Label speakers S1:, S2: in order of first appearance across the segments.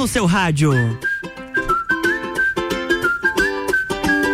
S1: no seu rádio.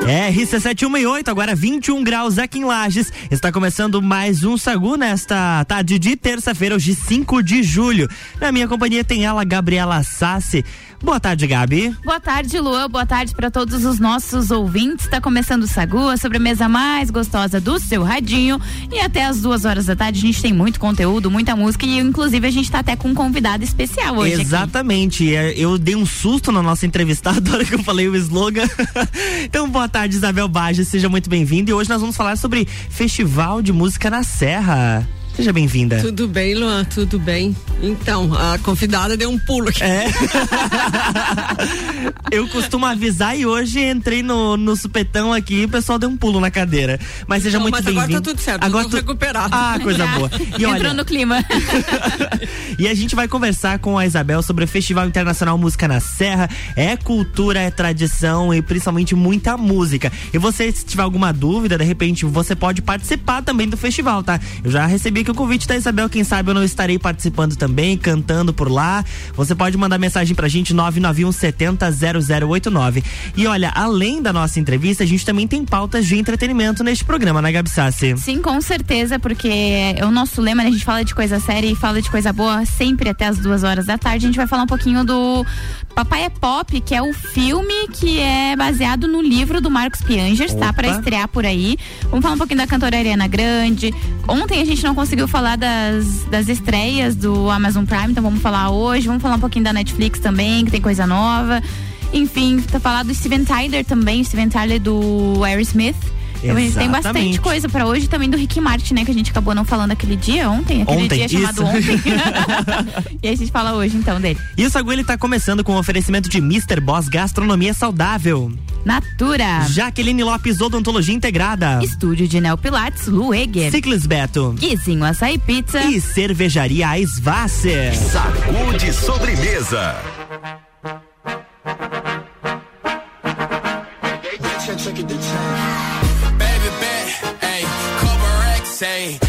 S1: É, RC718, agora 21 graus aqui em Lages. Está começando mais um Sagu nesta tarde de terça-feira, hoje 5 de julho. Na minha companhia tem ela, Gabriela Sassi. Boa tarde, Gabi.
S2: Boa tarde, Luan. Boa tarde para todos os nossos ouvintes. Está começando o Sagu, a sobremesa mais gostosa do seu radinho. E até as duas horas da tarde a gente tem muito conteúdo, muita música e inclusive a gente está até com um convidado especial hoje.
S1: Exatamente.
S2: Aqui.
S1: Eu dei um susto na nossa entrevistada hora que eu falei o slogan. então, boa tarde, Isabel Bages. Seja muito bem-vinda. E hoje nós vamos falar sobre Festival de Música na Serra. Seja bem-vinda.
S3: Tudo bem, Luan, tudo bem. Então, a convidada deu um pulo aqui.
S1: É. Eu costumo avisar e hoje entrei no, no supetão aqui e o pessoal deu um pulo na cadeira. Mas seja Não, muito bem-vindo.
S3: Agora tá tudo certo, agora tô recuperado.
S1: Ah, coisa boa.
S2: E olha... Entrou no clima.
S1: e a gente vai conversar com a Isabel sobre o Festival Internacional Música na Serra. É cultura, é tradição e principalmente muita música. E você, se tiver alguma dúvida, de repente você pode participar também do festival, tá? Eu já recebi aqui o convite da Isabel, quem sabe eu não estarei participando também, cantando por lá. Você pode mandar mensagem pra gente 991 70 0089. E olha, além da nossa entrevista, a gente também tem pautas de entretenimento neste programa, né, Gabi Sassi?
S2: Sim, com certeza, porque é o nosso lema, né? A gente fala de coisa séria e fala de coisa boa sempre até as duas horas da tarde. A gente vai falar um pouquinho do Papai é Pop, que é o filme que é baseado no livro do Marcos Piangers, tá? Pra estrear por aí. Vamos falar um pouquinho da cantora Ariana Grande. Ontem a gente não conseguiu falar das, das estreias do Amazon Prime, então vamos falar hoje. Vamos falar um pouquinho da Netflix também, que tem coisa nova. Enfim, tá falar do Steven Tyler também, Steven Tyler do Aerosmith. Exatamente. Tem bastante coisa para hoje também do Rick Martin, né? Que a gente acabou não falando aquele dia ontem, aquele
S1: ontem,
S2: dia chamado
S1: isso.
S2: ontem. e a gente fala hoje então dele.
S1: E o Sagu ele tá começando com o oferecimento de Mr. Boss Gastronomia Saudável.
S2: Natura.
S1: Jaqueline Lopes Odontologia Integrada.
S2: Estúdio de Neopilates Lueger.
S1: Ciclis Beto.
S2: Guizinho Açaí Pizza.
S1: E Cervejaria Aisvasser.
S4: Sagu de sobremesa. Check it, say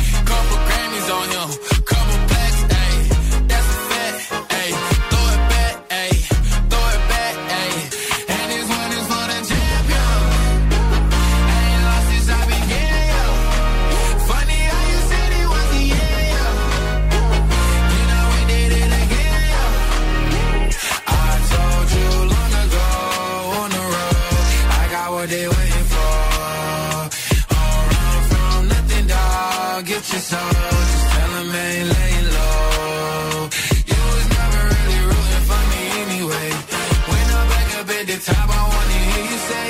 S4: the top, I wanna hear you say,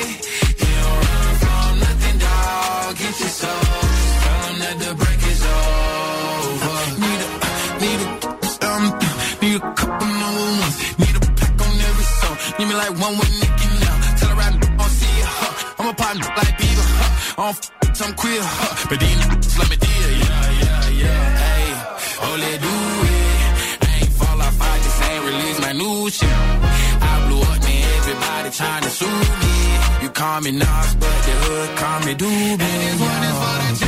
S4: you don't run from nothing, dog. Get your soul. Tell them that the break is over. Need a, need a, um, need a couple number ones. Need a pack on every song. Need me like one with Nicky now. Tell her I'm on see ya, huh. I'm a pop like Bieber, huh. I don't f- I'm queer, huh. But these let me deal, yeah, yeah, yeah. call me Nas, but the hood call me Doobie. And this one is for the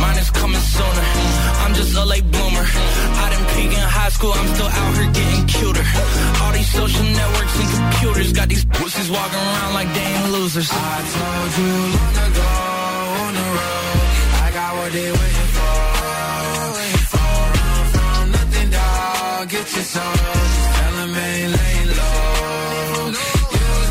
S5: mine is coming sooner. I'm just a late bloomer. I didn't peak in high school, I'm still out here getting cuter. All these social networks and computers got these pussies walking around like they ain't losers.
S4: I told you long ago on the road, I got what they waiting for. Waiting for run from nothing, dog. Get your soul, just tell 'em ain't laying low. You was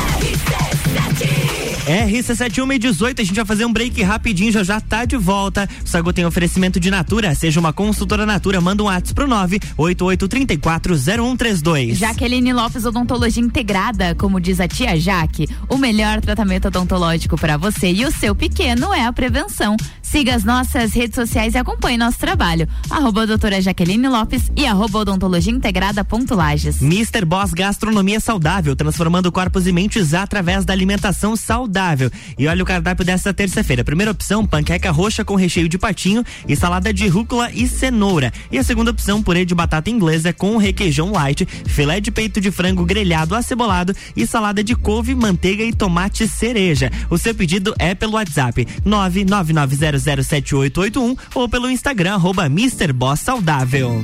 S1: RC71 e 18, a gente vai fazer um break rapidinho, já já tá de volta. O Sagu tem oferecimento de Natura, seja uma consultora Natura, manda um WhatsApp pro 988340132.
S2: Jaqueline Lopes Odontologia Integrada, como diz a tia Jaque, o melhor tratamento odontológico para você e o seu pequeno é a prevenção. Siga as nossas redes sociais e acompanhe nosso trabalho. Arroba doutora Jaqueline Lopes e arroba odontologia integrada ponto Lages.
S1: Mr. Boss Gastronomia Saudável, transformando corpos e mentes através da alimentação saudável. E olha o cardápio desta terça-feira. Primeira opção, panqueca roxa com recheio de patinho e salada de rúcula e cenoura. E a segunda opção, purê de batata inglesa com requeijão light, filé de peito de frango grelhado acebolado e salada de couve, manteiga e tomate cereja. O seu pedido é pelo WhatsApp 999007881 ou pelo Instagram arroba Mr. Boss Saudável.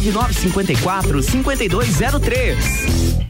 S6: 9954 5203.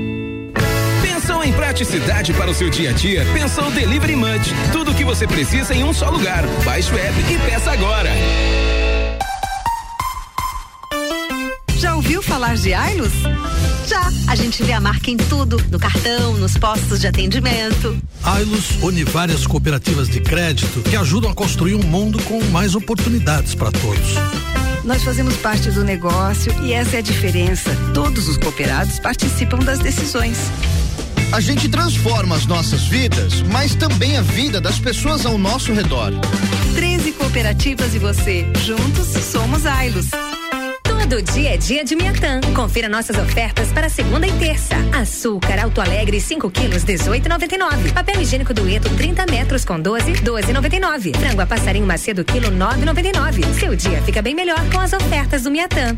S7: Pensou em praticidade para o seu dia a dia? Pensou Delivery Munch. Tudo o que você precisa em um só lugar. Baixe o app e peça agora.
S8: Já ouviu falar de Ailos? Já. A gente vê a marca em tudo, no cartão, nos postos de atendimento.
S9: Ailos une várias cooperativas de crédito que ajudam a construir um mundo com mais oportunidades para todos.
S8: Nós fazemos parte do negócio e essa é a diferença. Todos os cooperados participam das decisões.
S10: A gente transforma as nossas vidas, mas também a vida das pessoas ao nosso redor.
S8: 13 cooperativas e você. Juntos somos Ailos.
S11: Todo dia é dia de Miatã. Confira nossas ofertas para segunda e terça. Açúcar Alto Alegre 5 quilos 18,99. Papel higiênico Dueto 30 metros com 12 12,99. Frango a passarinho Macedo quilo 9,99. Seu dia fica bem melhor com as ofertas do Miatã.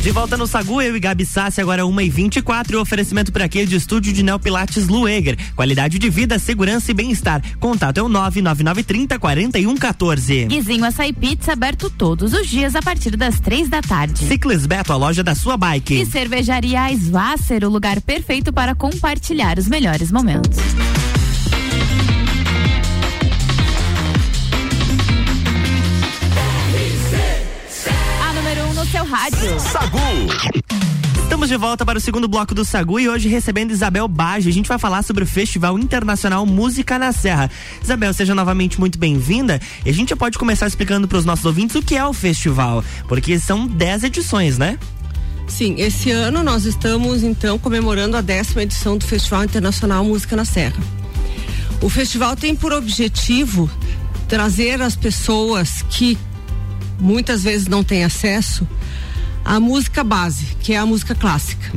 S1: De volta no Sagu, eu e Gabi Sassi, agora 1 e 24 e o oferecimento por aqui de estúdio de Neopilates Lueger. Qualidade de vida, segurança e bem-estar. Contato é o 99930 4114.
S2: Guizinho Açaí Pizza aberto todos os dias a partir das três da tarde.
S1: Ciclis Beto, a loja da sua bike.
S2: E cervejaria Svasser, o lugar perfeito para compartilhar os melhores momentos. Rádio.
S1: Sagu. Estamos de volta para o segundo bloco do Sagu e hoje recebendo Isabel Baggio. A gente vai falar sobre o Festival Internacional Música na Serra. Isabel, seja novamente muito bem-vinda. E a gente já pode começar explicando para os nossos ouvintes o que é o festival, porque são 10 edições, né?
S3: Sim, esse ano nós estamos então comemorando a décima edição do Festival Internacional Música na Serra. O festival tem por objetivo trazer as pessoas que muitas vezes não têm acesso à música base, que é a música clássica.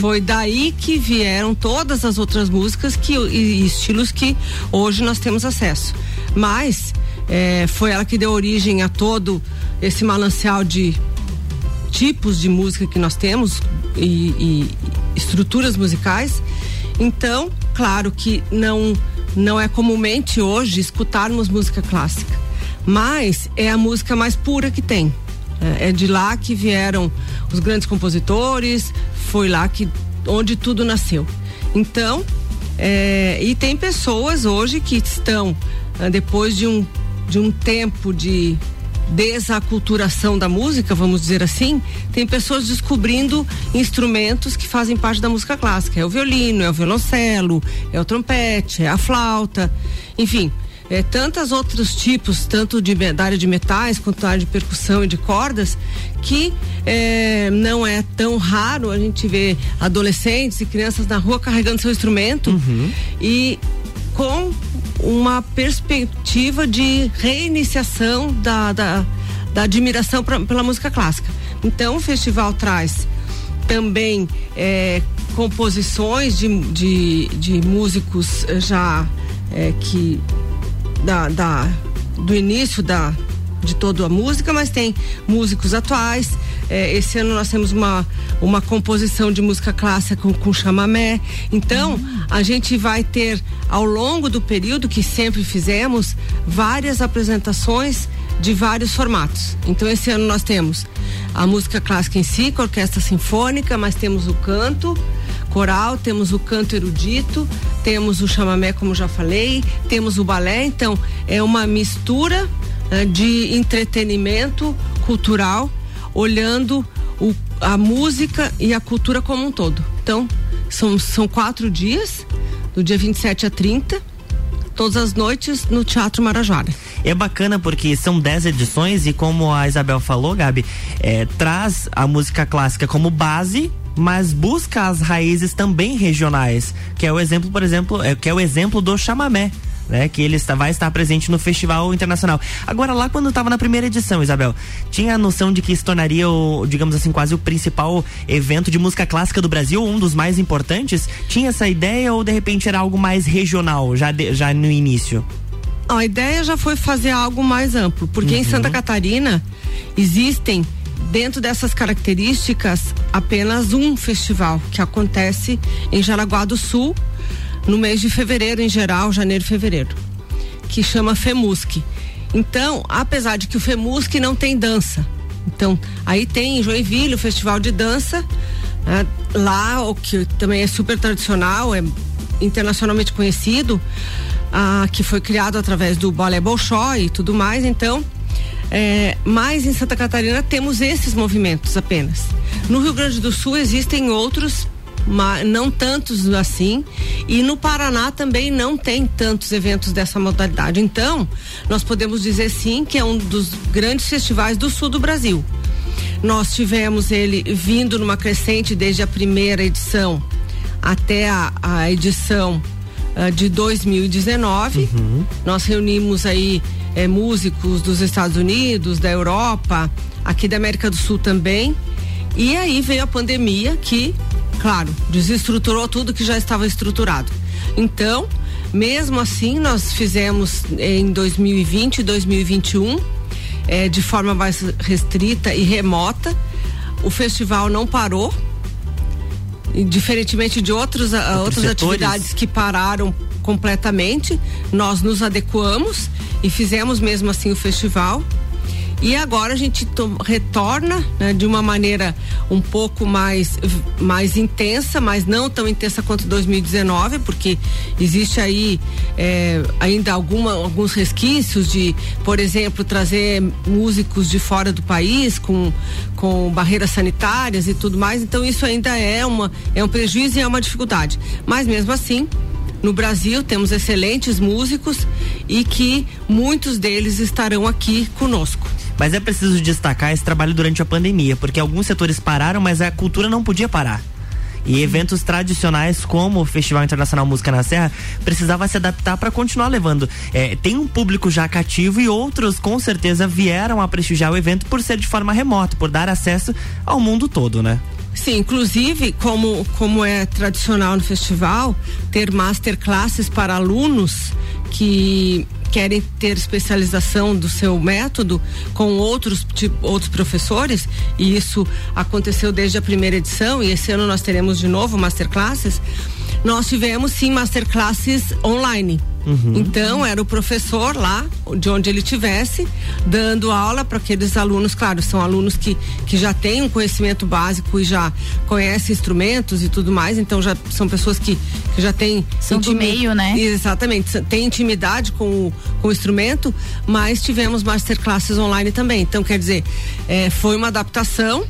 S3: Foi daí que vieram todas as outras músicas que, e, e estilos que hoje nós temos acesso. Mas eh, foi ela que deu origem a todo esse manancial de tipos de música que nós temos e, e estruturas musicais. Então, claro que não não é comumente hoje escutarmos música clássica, mas é a música mais pura que tem. É, é de lá que vieram os grandes compositores, foi lá que onde tudo nasceu. Então, é, e tem pessoas hoje que estão ah, depois de um de um tempo de desaculturação da música, vamos dizer assim, tem pessoas descobrindo instrumentos que fazem parte da música clássica. É o violino, é o violoncelo, é o trompete, é a flauta, enfim. É, tantos outros tipos, tanto de, da área de metais quanto da área de percussão e de cordas, que é, não é tão raro a gente ver adolescentes e crianças na rua carregando seu instrumento e com uma perspectiva de reiniciação da, da, da admiração pra, pela música clássica. Então o festival traz também é, composições de, de, de músicos eh, já é, que da, da, do início da, de toda a música, mas tem músicos atuais. É, esse ano nós temos uma, uma composição de música clássica com, com chamamé. Então, a gente vai ter, ao longo do período que sempre fizemos, várias apresentações de vários formatos. Então, esse ano nós temos a música clássica em si, com a orquestra sinfônica, mas temos o canto coral, temos o canto erudito, temos o chamamé, como já falei, temos o balé. Então, é uma mistura né, de entretenimento cultural, olhando o, a música e a cultura como um todo. Então, são, são quatro dias, do dia 27 a 30, todas as noites no Teatro Marajara.
S1: É bacana porque são 10 edições e como a Isabel falou, Gabi, é, traz a música clássica como base mas busca as raízes também regionais, que é o exemplo, por exemplo, é, que é o exemplo do chamamé. Né, que ele está, vai estar presente no Festival Internacional. Agora, lá quando estava na primeira edição, Isabel, tinha a noção de que se tornaria, o, digamos assim, quase o principal evento de música clássica do Brasil, um dos mais importantes? Tinha essa ideia ou de repente era algo mais regional, já, de, já no início?
S3: A ideia já foi fazer algo mais amplo, porque em Santa Catarina existem dentro dessas características, apenas um festival que acontece em Jaraguá do Sul no mês de fevereiro, em geral, janeiro e fevereiro, que chama FEMUSC. Então, apesar de que o FEMUSC não tem dança, então aí tem em Joinville o Festival de Dança, né, lá o que também é super tradicional, é internacionalmente conhecido, ah, que foi criado através do Balé Bolshoi e tudo mais, então é, mas em Santa Catarina temos esses movimentos apenas. No Rio Grande do Sul existem outros, mas não tantos assim, e no Paraná também não tem tantos eventos dessa modalidade. Então, nós podemos dizer sim que é um dos grandes festivais do sul do Brasil. Nós tivemos ele vindo numa crescente desde a primeira edição até a, a edição uh, de 2019. Nós reunimos aí eh, músicos dos Estados Unidos, da Europa, aqui da América do Sul também. E aí veio a pandemia que, claro, desestruturou tudo que já estava estruturado. Então, mesmo assim, nós fizemos em 2020 e 2021 eh, de forma mais restrita e remota. O festival não parou, diferentemente de outros, ah, outras
S1: setores.
S3: atividades que pararam completamente, nós nos adequamos e fizemos mesmo assim o festival. E agora a gente to- retorna né, de uma maneira um pouco mais, mais intensa, mas não tão intensa quanto 2019, porque existe aí eh, ainda alguma, alguns resquícios de, por exemplo, trazer músicos de fora do país com, com barreiras sanitárias e tudo mais. Então isso ainda é, uma, é um prejuízo e é uma dificuldade. Mas mesmo assim, no Brasil temos excelentes músicos e que muitos deles estarão aqui conosco.
S1: Mas é preciso destacar esse trabalho durante a pandemia, porque alguns setores pararam, mas a cultura não podia parar. E eventos tradicionais como o Festival Internacional Música na Serra precisava se adaptar para continuar levando. É, tem um público já cativo e outros com certeza vieram a prestigiar o evento por ser de forma remota, por dar acesso ao mundo todo, né?
S3: Sim, inclusive, como, como é tradicional no festival, ter masterclasses para alunos que querem ter especialização do seu método com outros, tipo, outros professores, e isso aconteceu desde a primeira edição, e esse ano nós teremos de novo masterclasses. Nós tivemos sim masterclasses online. Então era o professor lá, de onde ele tivesse, dando aula para aqueles alunos, claro, são alunos que, que já têm um conhecimento básico e já conhecem instrumentos e tudo mais, então já são pessoas que, que já têm
S2: São do meio, né?
S3: Exatamente, tem intimidade com o, com o instrumento, mas tivemos masterclasses online também. Então, quer dizer, eh, foi uma adaptação.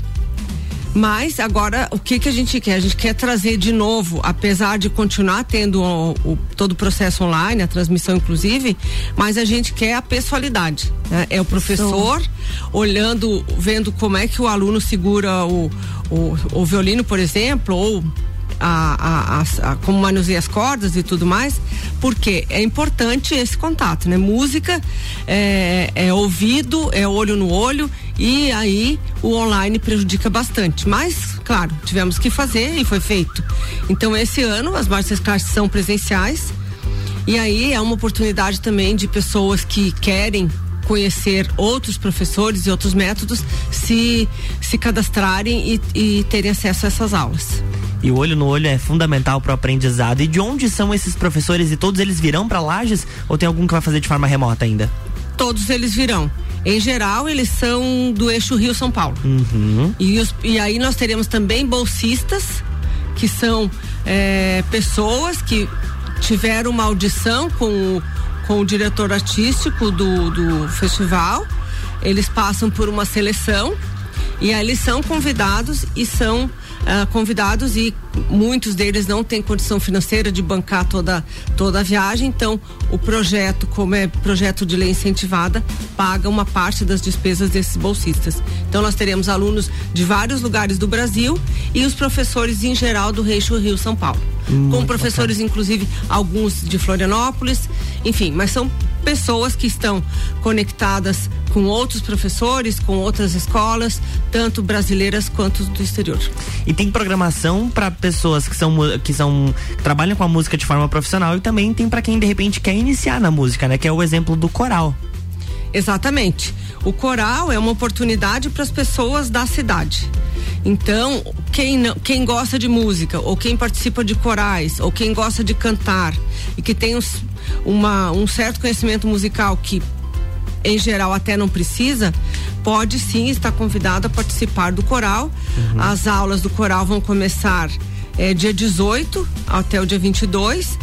S3: Mas agora o que que a gente quer? A gente quer trazer de novo, apesar de continuar tendo o, o- todo o processo online, a transmissão inclusive, mas a gente quer a pessoalidade. né? É o professor olhando, vendo como é que o aluno segura o, o, o violino, por exemplo, ou a, a- a- como manuseia as cordas e tudo mais, porque é importante esse contato, né? Música é, é ouvido, é olho no olho e aí o online prejudica bastante. Mas, claro, tivemos que fazer e foi feito. Então, esse ano as masterclasses são presenciais e aí é uma oportunidade também de pessoas que querem conhecer outros professores e outros métodos se se cadastrarem e, e terem acesso a essas aulas.
S1: E o olho no olho é fundamental para o aprendizado. E de onde são esses professores? E todos eles virão para Lages? Ou tem algum que vai fazer de forma remota ainda?
S3: todos eles virão. Em geral, eles são do eixo Rio-São Paulo.
S1: Uhum.
S3: E, os- e aí nós teremos também bolsistas, que são eh, pessoas que tiveram uma audição com, o- com o diretor artístico do, do festival. Eles passam por uma seleção e aí eles são convidados e são ah, convidados e muitos deles não têm condição financeira de bancar toda, toda a viagem, então o projeto, como é projeto de lei incentivada, paga uma parte das despesas desses bolsistas. Então nós teremos alunos de vários lugares do Brasil e os professores em geral do Reixo Rio São Paulo. com professores, inclusive, alguns de Florianópolis, enfim, mas são pessoas que estão conectadas com outros professores, com outras escolas, tanto brasileiras quanto do exterior.
S1: E tem programação para pessoas que são que são que trabalham com a música de forma profissional e também tem para quem de repente quer iniciar na música, né? Que é o exemplo do coral.
S3: Exatamente. O coral é uma oportunidade para as pessoas da cidade. Então, quem, não, quem gosta de música, ou quem participa de corais, ou quem gosta de cantar, e que tem uns- uma, um certo conhecimento musical que, em geral, até não precisa, pode sim estar convidado a participar do coral. As aulas do coral vão começar eh, dia 18 até o dia 22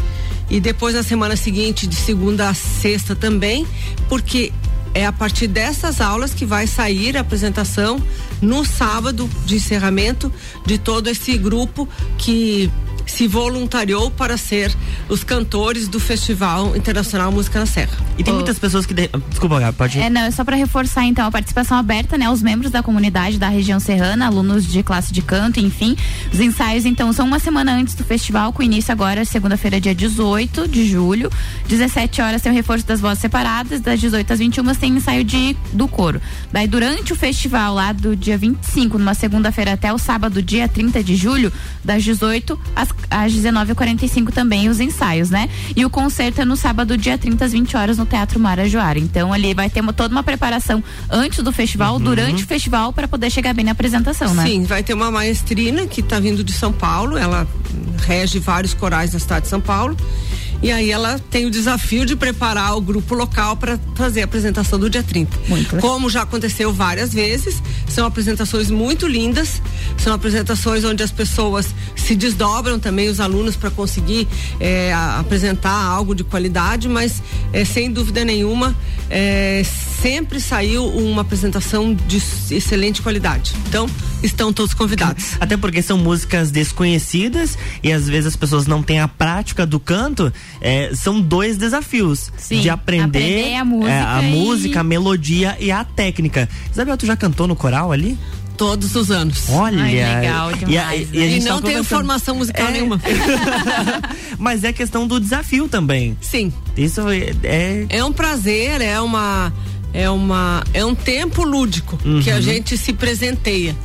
S3: e depois na semana seguinte, de segunda a sexta também, porque é a partir dessas aulas que vai sair a apresentação no sábado de encerramento de todo esse grupo que se voluntariou para ser os cantores do Festival Internacional Música na Serra.
S1: E tem muitas pessoas que. de- Desculpa, Gabi, pode ir.
S2: É, não, é só para reforçar então a participação aberta, né, aos membros da comunidade da região serrana, alunos de classe de canto, enfim. Os ensaios então são uma semana antes do festival, com início agora segunda-feira, dia 18 de julho, 17 horas tem o reforço das vozes separadas, das 18 às 21 tem ensaio de do coro. Daí durante o festival lá do dia 25, numa segunda-feira até o sábado, dia 30 de julho, das 18 às, às 19h45 também os ensaios, né? E o concerto é no sábado, dia 30 às 20 horas no Teatro Marajoara. Então ali vai ter uma- toda uma preparação antes do festival, durante o festival para poder chegar bem na apresentação, né?
S3: Sim, vai ter uma maestrina que está vindo de São Paulo, ela rege vários corais na cidade de São Paulo. E aí ela tem o desafio de preparar o grupo local para fazer a apresentação do dia 30. Como já aconteceu várias vezes, são apresentações muito lindas, são apresentações onde as pessoas se desdobram também, os alunos, para conseguir a- apresentar algo de qualidade, mas eh, sem dúvida nenhuma, eh, sempre saiu uma apresentação de excelente qualidade. Então, estão todos convidados.
S1: Até porque são músicas desconhecidas e às vezes as pessoas não têm a prática do canto. É, são dois desafios
S2: Sim,
S1: de aprender,
S2: aprender a música
S1: é, a
S2: e-
S1: música, a melodia e a técnica. Isabel, tu já cantou no coral ali?
S3: Todos os anos.
S1: Olha,
S3: Ai, legal
S1: e, a-
S3: demais,
S1: e a
S3: né?
S1: gente
S3: E não tenho formação musical
S1: É.
S3: nenhuma.
S1: Mas é questão do desafio também.
S3: Sim.
S1: Isso é, é
S3: É um prazer, é uma é uma é um tempo lúdico que a
S1: Uhum.
S3: gente se presenteia.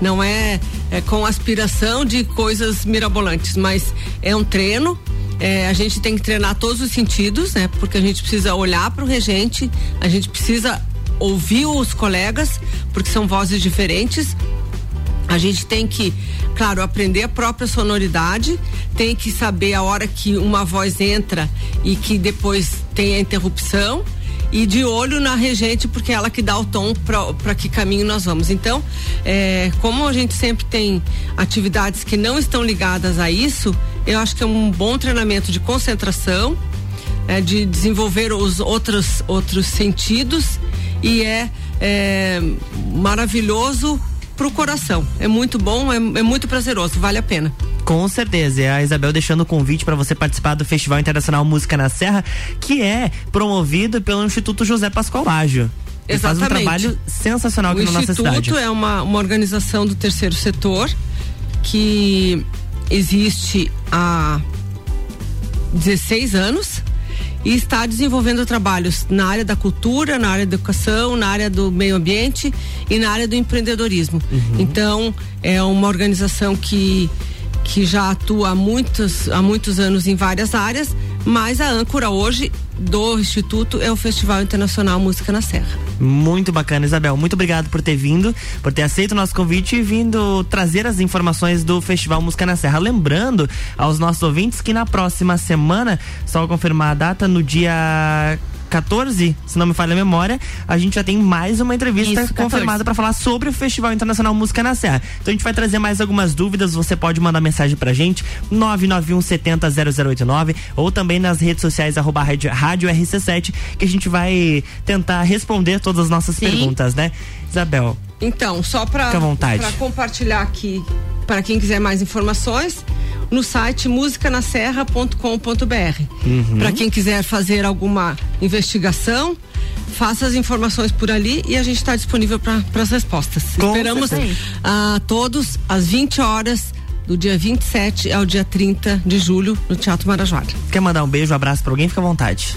S3: Não é, é com aspiração de coisas mirabolantes, mas é um treino. É, a gente tem que treinar todos os sentidos, né? Porque a gente precisa olhar para o regente, a gente precisa ouvir os colegas, porque são vozes diferentes. A gente tem que, claro, aprender a própria sonoridade, tem que saber a hora que uma voz entra e que depois tem a interrupção e de olho na regente porque é ela que dá o tom para que caminho nós vamos. Então, é, como a gente sempre tem atividades que não estão ligadas a isso, eu acho que é um bom treinamento de concentração, é, de desenvolver os outros outros sentidos e é, é maravilhoso pro coração. É muito bom, é, é muito prazeroso, vale a pena.
S1: Com certeza, é a Isabel deixando o convite para você participar do Festival Internacional Música na Serra, que é promovido pelo Instituto José Pascoal Ágio. Ele faz um
S3: Exatamente.
S1: trabalho sensacional aqui
S3: o
S1: na nossa cidade.
S3: Instituto é uma, uma organização do terceiro setor que existe há 16 anos e está desenvolvendo trabalhos na área da cultura, na área da educação, na área do meio ambiente e na área do empreendedorismo. Então, é uma organização que que já atua há muitos, há muitos anos em várias áreas, mas a âncora hoje do Instituto é o Festival Internacional Música na Serra.
S1: Muito bacana, Isabel. Muito obrigado por ter vindo, por ter aceito o nosso convite e vindo trazer as informações do Festival Música na Serra. Lembrando aos nossos ouvintes que na próxima semana, só confirmar a data, no dia 14, se não me falha a memória, a gente já tem mais uma entrevista
S2: Isso, 14.
S1: confirmada para falar sobre o Festival Internacional Música na Serra. Então a gente vai trazer mais algumas dúvidas, você pode mandar mensagem pra gente, 991 70 0089 ou também nas redes sociais arroba rádio, rádio RC7, que a gente vai tentar responder todas as nossas perguntas, né? Isabel,
S3: Então, só para compartilhar aqui, para quem quiser mais informações, no site musicanaserra.com.br.
S1: Uhum.
S3: Para quem quiser fazer alguma investigação, faça as informações por ali e a gente está disponível para as respostas.
S1: Com
S3: Esperamos
S1: certeza.
S3: a todos às 20 horas do dia 27 ao dia 30 de julho no Teatro Marajoara.
S1: quer mandar um beijo, um abraço pra alguém? Fica à vontade.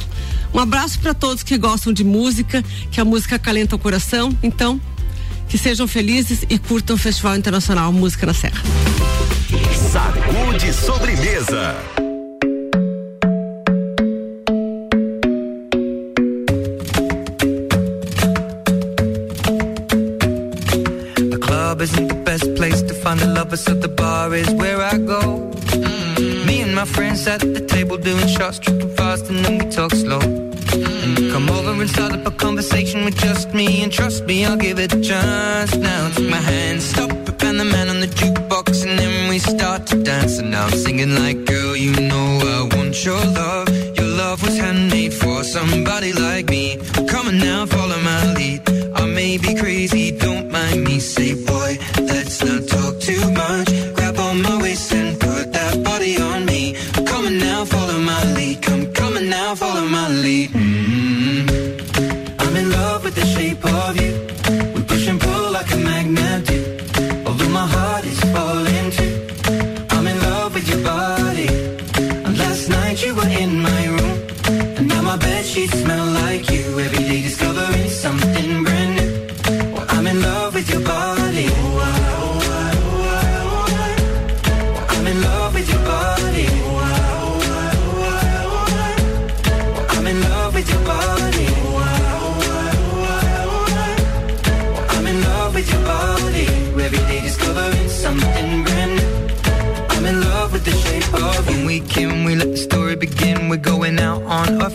S3: Um abraço para todos que gostam de música, que a música acalenta o coração. Então, que sejam felizes e curtam o Festival Internacional Música na Serra.
S4: Sacude sobremesa.
S12: isn't the best place to find so the bar is where I my friends at the table doing shots, tripping fast, and then we talk slow. And you come over and start up a conversation with just me, and trust me, I'll give it a chance. Now take my hand, stop it, and the man on the jukebox, and then we start to dance. And now I'm singing like, girl, you know I want your love. Your love was handmade for somebody like me. Come on now, follow my lead. I may be crazy, don't mind me. Say, boy,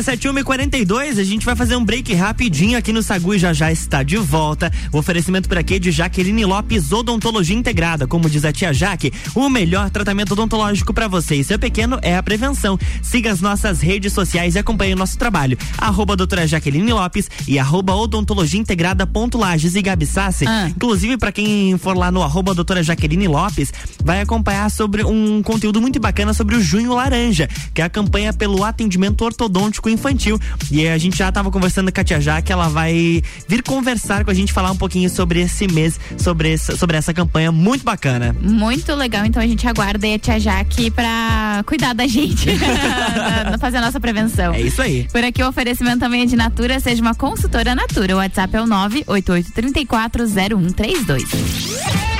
S1: RC7142, a gente vai fazer um break rapidinho aqui no Sagu e já já está de volta. O oferecimento por aqui de Jaqueline Lopes Odontologia Integrada, como diz a tia Jaque, o melhor tratamento odontológico para você e seu pequeno é a prevenção. Siga as nossas redes sociais e acompanhe o nosso trabalho. Arroba doutora Jaqueline Lopes e arroba odontologia integrada ponto Lages e Gabi Sassi. Inclusive, para quem for lá no arroba doutora Jaqueline Lopes, vai acompanhar sobre um conteúdo muito bacana sobre o Junho Laranja, que é a campanha pelo atendimento ortodôntico infantil. E a gente já estava conversando com a tia Jaque, ela vai vir conversar com a gente, falar um pouquinho sobre esse mês, sobre essa, sobre essa campanha muito bacana.
S2: Muito legal, então a gente aguarda aí a tia Jaque pra cuidar da gente, fazer a nossa prevenção.
S1: É isso aí.
S2: Por aqui o oferecimento também é de Natura, seja uma consultora Natura. O WhatsApp é o 988340132.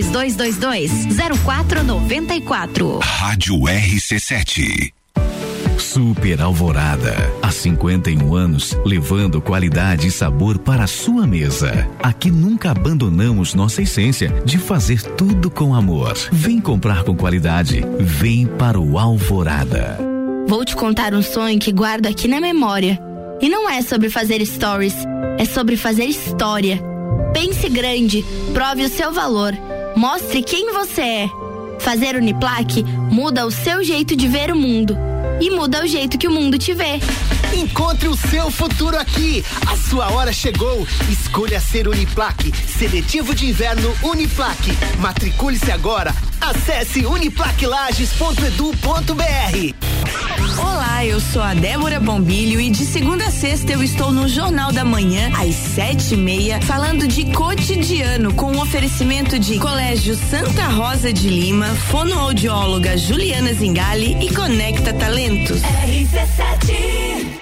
S13: 3222 0494.
S4: Rádio RC7.
S14: Super Alvorada. Há 51 anos, levando qualidade e sabor para a sua mesa. Aqui nunca abandonamos nossa essência de fazer tudo com amor. Vem comprar com qualidade. Vem para o Alvorada.
S15: Vou te contar um sonho que guardo aqui na memória. E não é sobre fazer stories, é sobre fazer história. Pense grande, prove o seu valor, mostre quem você é. Fazer Uniplaque muda o seu jeito de ver o mundo e muda o jeito que o mundo te vê.
S16: Encontre o seu futuro aqui. A sua hora chegou. Escolha ser Uniplaque. Seletivo de inverno Uniplaque. Matricule-se agora. Acesse uniplaquilages.edu.br.
S17: Olá, eu sou a Débora Bombilho e de segunda a sexta eu estou no Jornal da Manhã, às sete e meia, falando de cotidiano, com o um oferecimento de Colégio Santa Rosa de Lima, fonoaudióloga Juliana Zingali e Conecta Talentos.
S18: RC7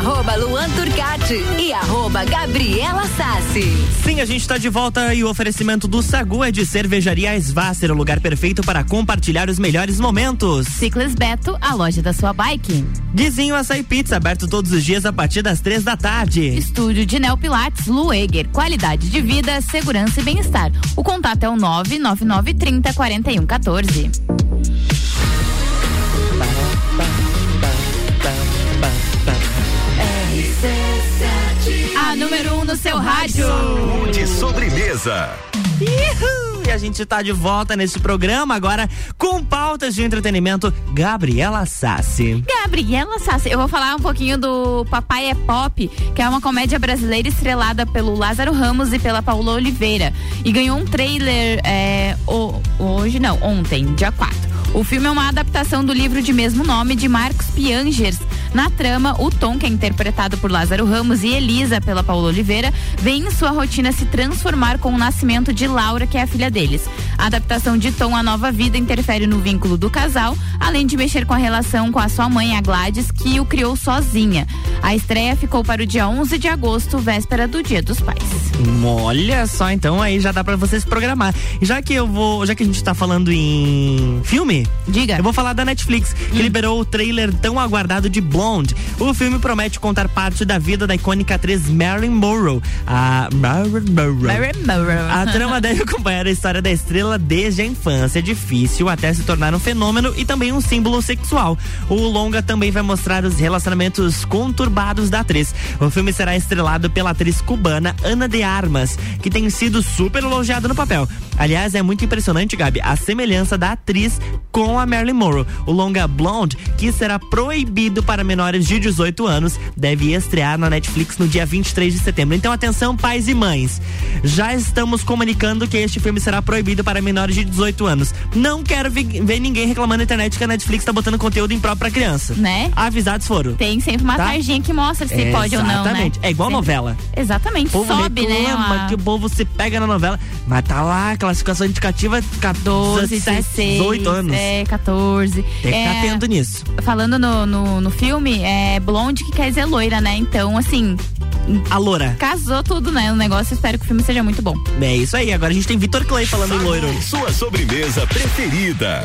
S13: Arroba Luan Turcati e arroba Gabriela Sassi.
S1: Sim, a gente está de volta e o oferecimento do Sagu é de Cervejaria Svasser, o lugar perfeito para compartilhar os melhores momentos.
S2: Ciclis Beto, a loja da sua bike.
S1: Guizinho Açaí Pizza, aberto todos os dias a partir das três da tarde.
S2: Estúdio de Neo Pilates Lueger, qualidade de vida, segurança e bem-estar. O contato é o nove nove nove trinta quarenta e um 14. A número 1 um no seu rádio.
S19: De sobremesa.
S1: Uhul! E a gente tá de volta nesse programa agora com pautas de entretenimento. Gabriela Sassi.
S2: Gabriela Sassi, eu vou falar um pouquinho do Papai é Pop, que é uma comédia brasileira estrelada pelo Lázaro Ramos e pela Paula Oliveira. E ganhou um trailer é, o- hoje, não, ontem, dia 4. O filme é uma adaptação do livro de mesmo nome de Marcos Piangers. Na trama, o Tom, que é interpretado por Lázaro Ramos, e Elisa, pela Paula Oliveira, vê em sua rotina se transformar com o nascimento de Laura, que é a filha deles. A adaptação de Tom à nova vida interfere no vínculo do casal, além de mexer com a relação com a sua mãe, a Gladys, que o criou sozinha. A estreia ficou para o dia 11 de agosto, véspera do Dia dos Pais.
S1: Olha só, então aí já dá pra você se programar. Já que eu vou, já que a gente tá falando em filme,
S2: diga.
S1: Eu vou falar da Netflix, que liberou o trailer tão aguardado de Blonde. O filme promete contar parte da vida da icônica atriz Marilyn Monroe. A Marilyn Monroe. A trama deve acompanhar a história da estrela desde a infância, difícil até se tornar um fenômeno e também um símbolo sexual. O longa também vai mostrar os relacionamentos conturbados da atriz. O filme será estrelado pela atriz cubana Ana de Armas, que tem sido super elogiada no papel. Aliás, é muito impressionante, Gabi, a semelhança da atriz com a Marilyn Monroe. O longa Blonde, que será proibido para menores de 18 anos, deve estrear na Netflix no dia 23 de setembro. Então, atenção, pais e mães. Já estamos comunicando que este filme será proibido para menores de 18 anos. Não quero ver ninguém reclamando na internet que a Netflix tá botando conteúdo impróprio pra criança.
S2: Né?
S1: Avisados foram.
S2: Tem sempre uma
S1: Tá?
S2: tarjinha que mostra se pode ou não, né?
S1: Exatamente. É igual
S2: Sempre.
S1: novela.
S2: Exatamente.
S1: O povo
S2: Sobe, né?
S1: reclama
S2: uma-
S1: que o povo se pega na novela, mas tá lá, classificação indicativa 14,
S2: 16,
S1: 18 anos.
S2: É, 14.
S1: Tem que
S2: é,
S1: ficar atento nisso.
S2: Falando no, no, no filme, é blonde que quer dizer loira, né? Então, assim.
S1: A loura.
S2: Casou tudo, né? O negócio, espero que o filme seja muito bom.
S1: É isso aí, agora a gente tem Vitor Clay falando em loiro.
S19: Sua sobremesa preferida.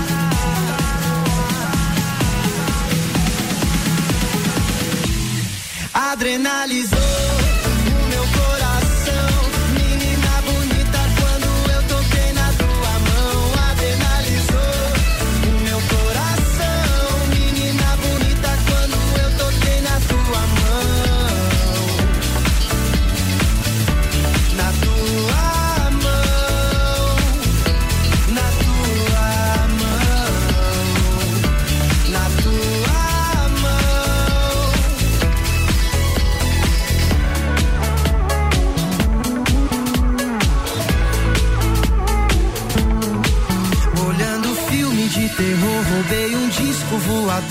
S20: Adrenalizou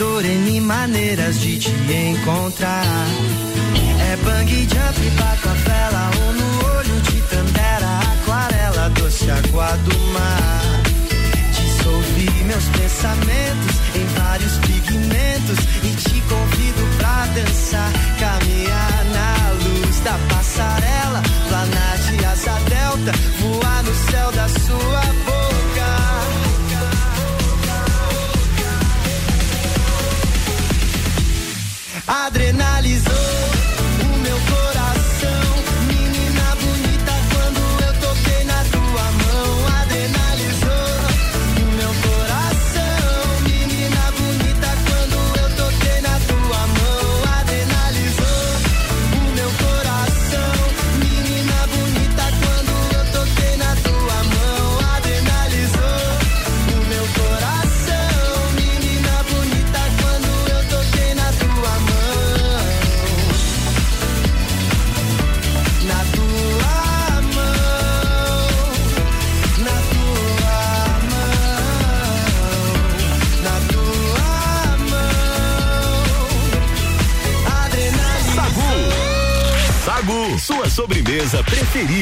S20: voador N maneiras de te encontrar. É bang jump, bato a vela, ou no olho de tandera, aquarela, doce água do mar. Dissolvi meus pensamentos em vários pigmentos e te convido pra dançar, caminhar na luz da passarela, Adrenalizou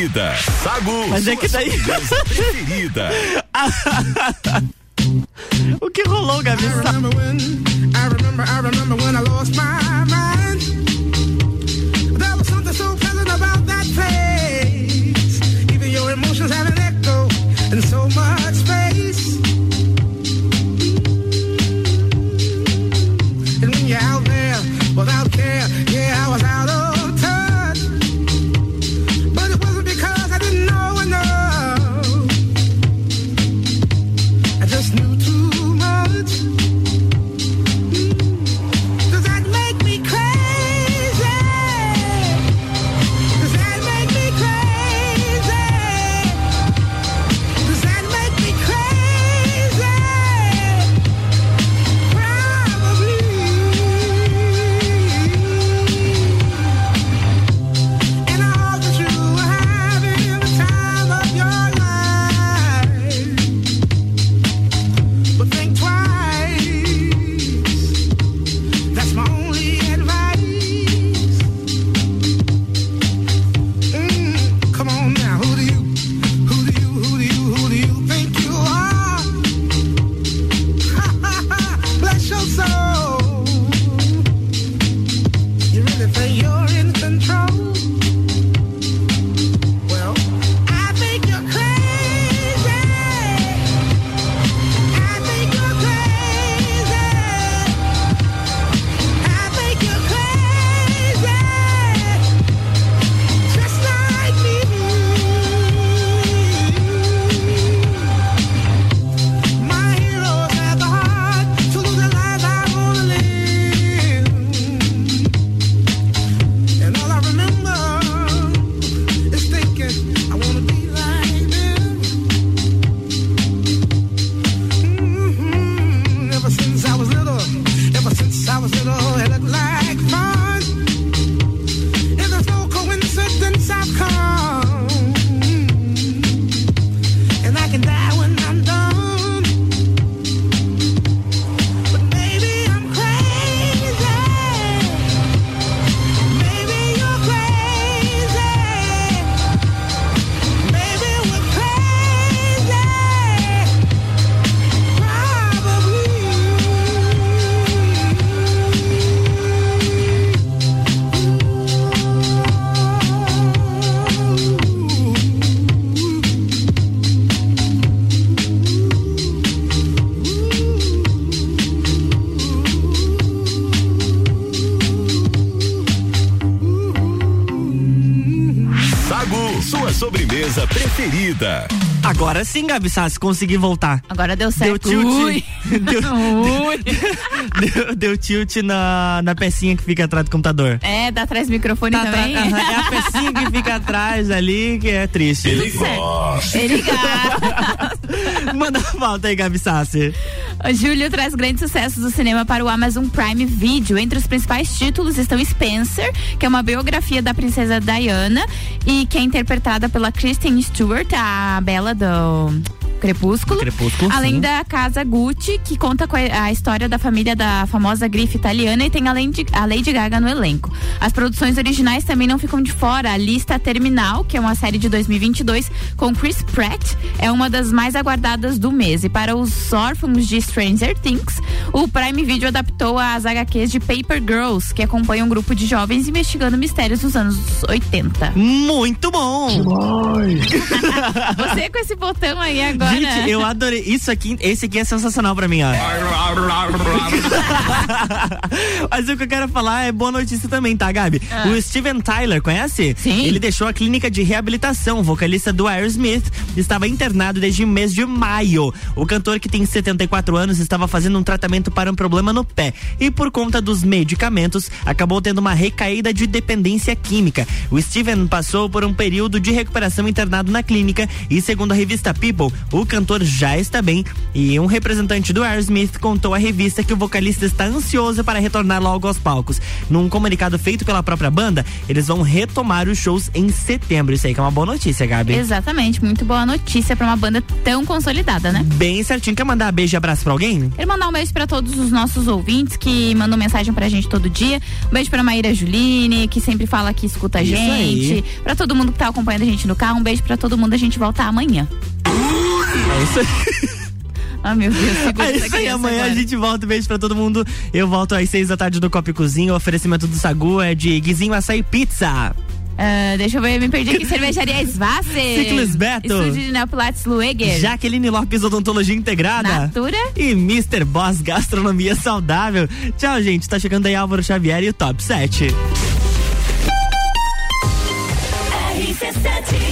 S4: preferida. Sagu,
S1: Mas é que daí-
S4: preferida.
S1: o que rolou, Gabi?
S21: I remember when, I remember, I remember when I lost my
S4: preferida.
S1: Agora sim, Gabi Sassi, consegui voltar.
S2: Agora deu certo.
S1: Deu tilt.
S2: Ui.
S1: Deu,
S2: Ui.
S1: deu, deu tilt na, na pecinha que fica atrás do computador.
S2: É, dá atrás do microfone
S1: Tá
S2: também.
S1: aham, é a pecinha que fica atrás ali que é triste.
S4: Ele gosta.
S2: Ele gasta.
S1: Manda falta aí, Gabi Sassi.
S2: O Júlio traz grandes sucessos do cinema para o Amazon Prime Video. Entre os principais títulos estão Spencer, que é uma biografia da princesa Diana e que é interpretada pela Kristen Stewart, a Bela do Crepúsculo.
S1: Crepúsculo,
S2: Além
S1: sim.
S2: da casa Gucci, que conta com a a história da família da famosa grife italiana e tem a Lady, a Lady Gaga no elenco. As produções originais também não ficam de fora. A Lista Terminal, que é uma série de 2022 com Chris Pratt, é uma das mais aguardadas do mês. E para os órfãos de Stranger Things, o Prime Video adaptou as HQs de Paper Girls, que acompanha um grupo de jovens investigando mistérios dos anos 80.
S1: Muito bom!
S2: Você com esse botão aí agora.
S1: Gente, eu adorei. Isso aqui, esse aqui é sensacional pra mim, ó. Mas o que eu quero falar é boa notícia também, tá, Gabi?
S2: Ah.
S1: O Steven Tyler, conhece?
S2: Sim.
S1: Ele deixou a clínica de reabilitação. O vocalista do Aerosmith estava internado desde o mês de maio. O cantor, que tem 74 anos, estava fazendo um tratamento para um problema no pé. E por conta dos medicamentos, acabou tendo uma recaída de dependência química. O Steven passou por um período de recuperação internado na clínica e, segundo a revista People, o cantor já está bem. E um representante do Aerosmith contou à revista que o vocalista está ansioso para retornar logo aos palcos. Num comunicado feito pela própria banda, eles vão retomar os shows em setembro. Isso aí que é uma boa notícia, Gabi.
S2: Exatamente, muito boa notícia pra uma banda tão consolidada, né?
S1: Bem certinho. Quer mandar beijo e abraço pra alguém?
S2: Quero mandar um beijo pra todos os nossos ouvintes que mandam mensagem pra gente todo dia. Um beijo pra Maíra Juline, que sempre fala que escuta a
S1: Isso
S2: gente.
S1: aí.
S2: Pra todo mundo que tá acompanhando a gente no carro, um beijo pra todo mundo. A gente volta amanhã.
S1: É isso aí.
S2: Ah, meu Deus,
S1: É isso aí, amanhã
S2: agora.
S1: a gente volta. Beijo pra todo mundo. Eu volto às seis da tarde do Copa e Cozinha. O oferecimento do Sagu é de Guizinho Açaí Pizza.
S2: Ah, deixa eu ver, me perdi aqui. Cervejaria Svasser.
S1: Ciclis Beto.
S2: Estúdio de Neopilates Lueger.
S1: Jaqueline Lopes Odontologia Integrada.
S2: Natura.
S1: E Mr. Boss Gastronomia Saudável. Tchau, gente. Tá chegando aí Álvaro Xavier e o Top 7.
S18: RC7